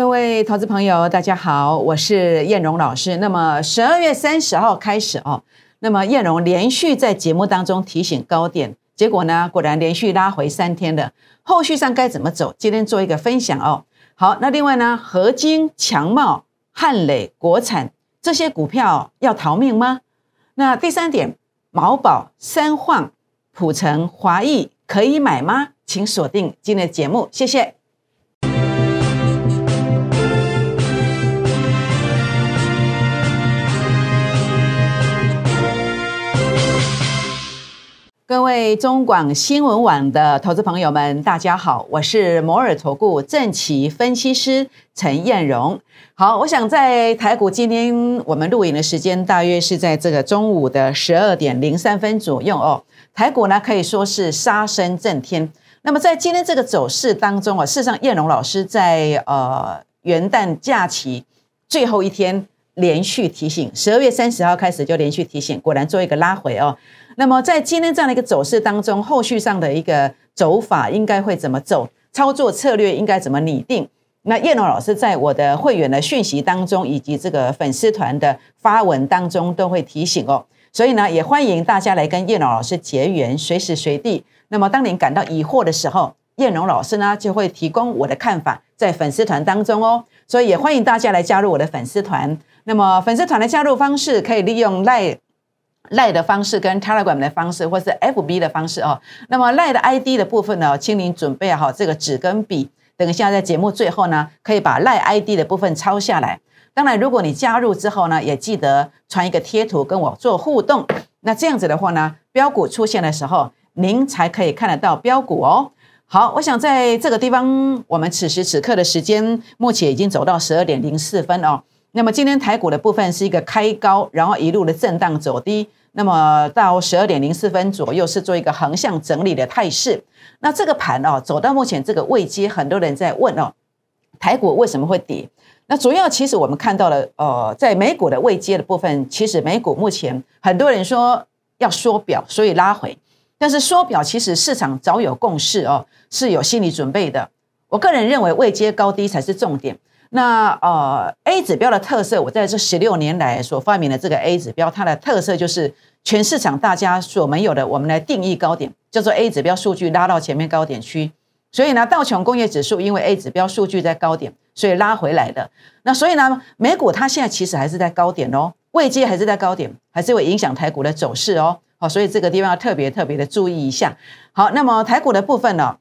各位投资朋友，大家好，我是燕荣老师。那么十二月三十号开始哦，那么燕荣连续在节目当中提醒高点，结果呢，果然连续拉回三天了。后续上该怎么走？今天做一个分享哦。好，那另外呢，合金、强茂、汉磊、国产这些股票要逃命吗？那第三点，毛宝、三晃、普成、华谊可以买吗？请锁定今天的节目，谢谢。各位中广新闻网的投资朋友们，大家好，我是摩尔投顾正奇分析师陈燕荣。好，我想在台股今天我们录影的时间大约是在这个中午的十二点零三分左右哦。台股呢可以说是杀声震天。那么在今天这个走势当中啊，事实上燕荣老师在呃元旦假期最后一天连续提醒，十二月三十号开始就连续提醒，果然做一个拉回哦。那么在今天这样的一个走势当中，后续上的一个走法应该会怎么走？操作策略应该怎么拟定？那叶龙老师在我的会员的讯息当中，以及这个粉丝团的发文当中都会提醒哦。所以呢，也欢迎大家来跟叶龙老师结缘，随时随地。那么当您感到疑惑的时候，叶龙老师呢就会提供我的看法在粉丝团当中哦。所以也欢迎大家来加入我的粉丝团。那么粉丝团的加入方式可以利用赖。赖的方式跟 Telegram 的方式，或是 FB 的方式哦。那么赖的 ID 的部分呢，请您准备好这个纸跟笔，等一下在节目最后呢，可以把赖 ID 的部分抄下来。当然，如果你加入之后呢，也记得传一个贴图跟我做互动。那这样子的话呢，标股出现的时候，您才可以看得到标股哦。好，我想在这个地方，我们此时此刻的时间，目前已经走到十二点零四分哦。那么今天台股的部分是一个开高，然后一路的震荡走低。那么到十二点零四分左右是做一个横向整理的态势。那这个盘哦，走到目前这个位阶，很多人在问哦，台股为什么会跌？那主要其实我们看到了，呃，在美股的位阶的部分，其实美股目前很多人说要缩表，所以拉回。但是缩表其实市场早有共识哦，是有心理准备的。我个人认为位阶高低才是重点。那呃，A 指标的特色，我在这十六年来所发明的这个 A 指标，它的特色就是全市场大家所没有的，我们来定义高点，叫做 A 指标数据拉到前面高点区。所以呢，道琼工业指数因为 A 指标数据在高点，所以拉回来的。那所以呢，美股它现在其实还是在高点哦，位阶还是在高点，还是会影响台股的走势哦。好，所以这个地方要特别特别的注意一下。好，那么台股的部分呢，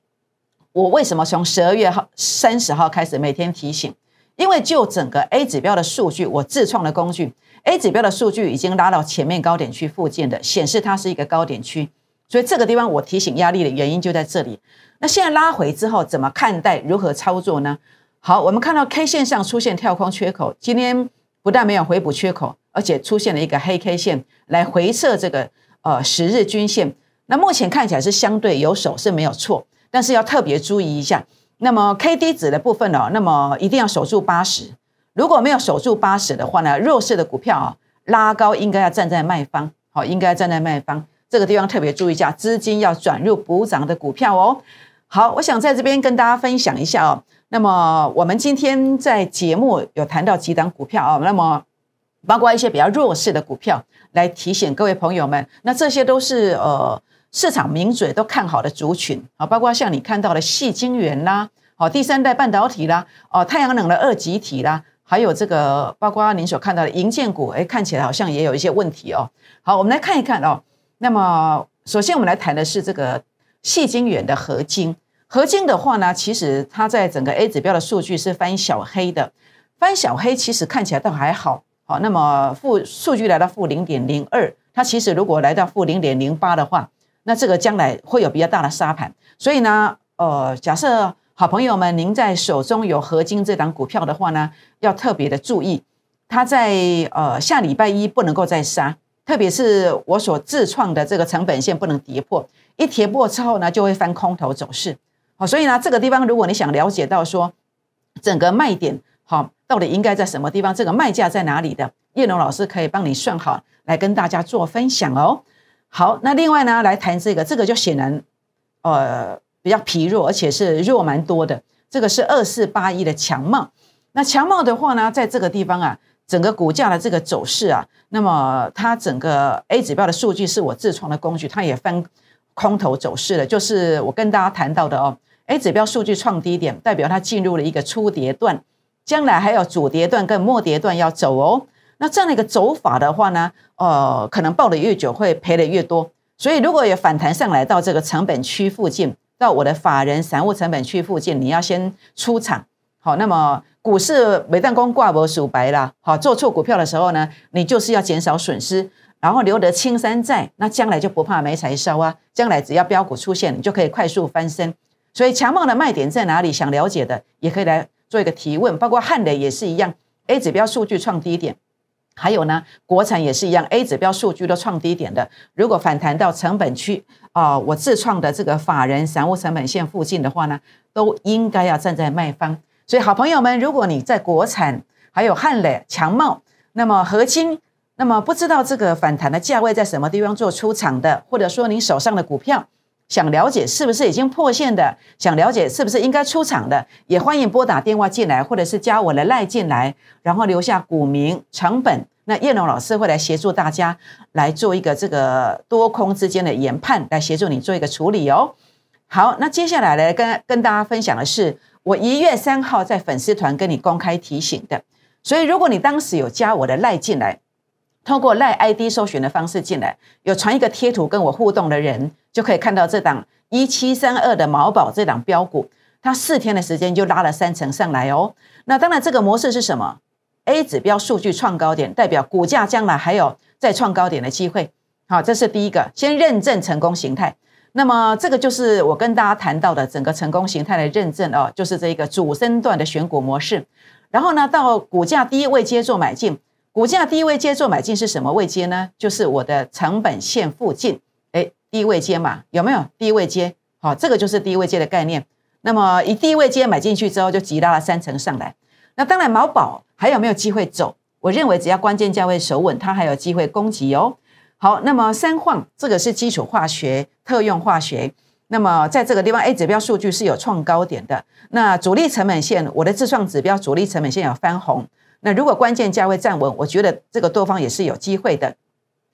我为什么从十二月号三十号开始每天提醒？因为就整个 A 指标的数据，我自创的工具，A 指标的数据已经拉到前面高点区附近的，显示它是一个高点区，所以这个地方我提醒压力的原因就在这里。那现在拉回之后怎么看待？如何操作呢？好，我们看到 K 线上出现跳空缺口，今天不但没有回补缺口，而且出现了一个黑 K 线来回测这个呃十日均线。那目前看起来是相对有手是没有错，但是要特别注意一下。那么 K D 值的部分哦，那么一定要守住八十。如果没有守住八十的话呢，弱势的股票啊拉高应该要站在卖方，好，应该站在卖方。这个地方特别注意一下，资金要转入补涨的股票哦。好，我想在这边跟大家分享一下哦。那么我们今天在节目有谈到几档股票啊，那么包括一些比较弱势的股票，来提醒各位朋友们，那这些都是呃。市场名嘴都看好的族群啊，包括像你看到的细晶圆啦，哦，第三代半导体啦，哦，太阳能的二极体啦，还有这个包括您所看到的银建股，哎，看起来好像也有一些问题哦。好，我们来看一看哦。那么，首先我们来谈的是这个细晶圆的合金。合金的话呢，其实它在整个 A 指标的数据是翻小黑的，翻小黑其实看起来倒还好。好，那么负数据来到负零点零二，它其实如果来到负零点零八的话。那这个将来会有比较大的沙盘，所以呢，呃，假设好朋友们您在手中有合金这档股票的话呢，要特别的注意，它在呃下礼拜一不能够再杀，特别是我所自创的这个成本线不能跌破，一跌破之后呢，就会翻空头走势。好，所以呢，这个地方如果你想了解到说整个卖点好到底应该在什么地方，这个卖价在哪里的，叶龙老师可以帮你算好来跟大家做分享哦。好，那另外呢，来谈这个，这个就显然，呃，比较疲弱，而且是弱蛮多的。这个是二四八一的强貌。那强茂的话呢，在这个地方啊，整个股价的这个走势啊，那么它整个 A 指标的数据是我自创的工具，它也翻空头走势了，就是我跟大家谈到的哦，A 指标数据创低点，代表它进入了一个初跌段，将来还有主跌段跟末跌段要走哦。那这样的一个走法的话呢，呃，可能抱的越久会赔的越多，所以如果有反弹上来到这个成本区附近，到我的法人散户成本区附近，你要先出场。好，那么股市每旦公挂博数白啦，好，做错股票的时候呢，你就是要减少损失，然后留得青山在，那将来就不怕没柴烧啊。将来只要标股出现，你就可以快速翻身。所以强茂的卖点在哪里？想了解的也可以来做一个提问，包括汉磊也是一样，A 指标数据创低点。还有呢，国产也是一样，A 指标数据都创低点的。如果反弹到成本区啊，我自创的这个法人散户成本线附近的话呢，都应该要站在卖方。所以，好朋友们，如果你在国产还有汉磊、强茂，那么合金，那么不知道这个反弹的价位在什么地方做出场的，或者说你手上的股票想了解是不是已经破线的，想了解是不是应该出场的，也欢迎拨打电话进来，或者是加我的赖进来，然后留下股名、成本。那叶龙老师会来协助大家来做一个这个多空之间的研判，来协助你做一个处理哦。好，那接下来呢，跟跟大家分享的是，我一月三号在粉丝团跟你公开提醒的。所以，如果你当时有加我的赖进来，通过赖 ID 搜寻的方式进来，有传一个贴图跟我互动的人，就可以看到这档一七三二的毛宝这档标股，它四天的时间就拉了三成上来哦。那当然，这个模式是什么？A 指标数据创高点，代表股价将来还有再创高点的机会。好，这是第一个，先认证成功形态。那么这个就是我跟大家谈到的整个成功形态的认证哦，就是这一个主升段的选股模式。然后呢，到股价低位接做买进，股价低位接做买进是什么位阶呢？就是我的成本线附近，哎，低位接嘛，有没有低位接？好，这个就是低位接的概念。那么以低位接买进去之后，就急拉了三成上来。那当然，毛宝还有没有机会走？我认为只要关键价位守稳，它还有机会攻击哦。好，那么三晃这个是基础化学、特用化学。那么在这个地方，A 指标数据是有创高点的。那主力成本线，我的自创指标主力成本线有翻红。那如果关键价位站稳，我觉得这个多方也是有机会的。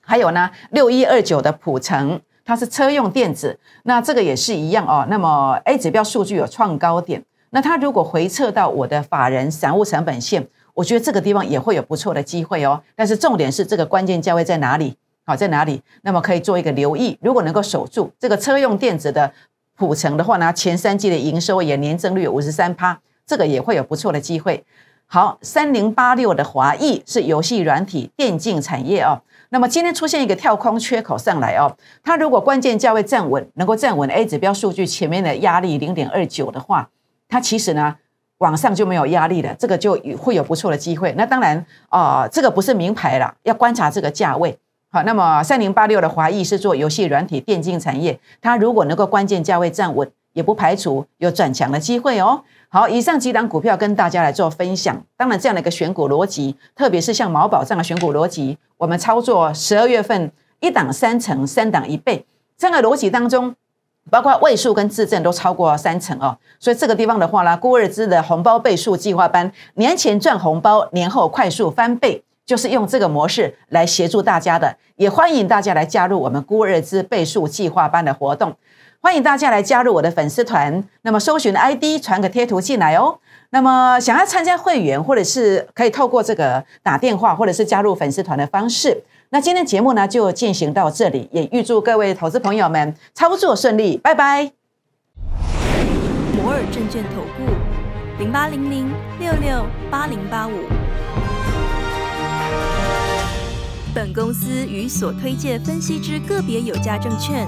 还有呢，六一二九的普成，它是车用电子，那这个也是一样哦。那么 A 指标数据有创高点。那它如果回撤到我的法人散户成本线，我觉得这个地方也会有不错的机会哦。但是重点是这个关键价位在哪里？好，在哪里？那么可以做一个留意。如果能够守住这个车用电子的普成的话呢，前三季的营收也年增率有五十三趴，这个也会有不错的机会。好，三零八六的华裔是游戏软体电竞产业哦。那么今天出现一个跳空缺口上来哦，它如果关键价位站稳，能够站稳 A 指标数据前面的压力零点二九的话。它其实呢，往上就没有压力了，这个就会有不错的机会。那当然啊，这个不是名牌了，要观察这个价位。好，那么三零八六的华裔是做游戏软体电竞产业，它如果能够关键价位站稳，也不排除有转强的机会哦。好，以上几档股票跟大家来做分享。当然，这样的一个选股逻辑，特别是像毛宝这样的选股逻辑，我们操作十二月份一档三成，三档一倍这样的逻辑当中。包括位数跟自证都超过三成哦，所以这个地方的话呢，孤日资的红包倍数计划班，年前赚红包，年后快速翻倍，就是用这个模式来协助大家的。也欢迎大家来加入我们孤日资倍数计划班的活动，欢迎大家来加入我的粉丝团。那么搜寻 ID 传个贴图进来哦。那么想要参加会员，或者是可以透过这个打电话，或者是加入粉丝团的方式。那今天节目呢就进行到这里，也预祝各位投资朋友们操作顺利，拜拜。摩尔证券投顾零八零零六六八零八五。本公司与所推介分析之个别有价证券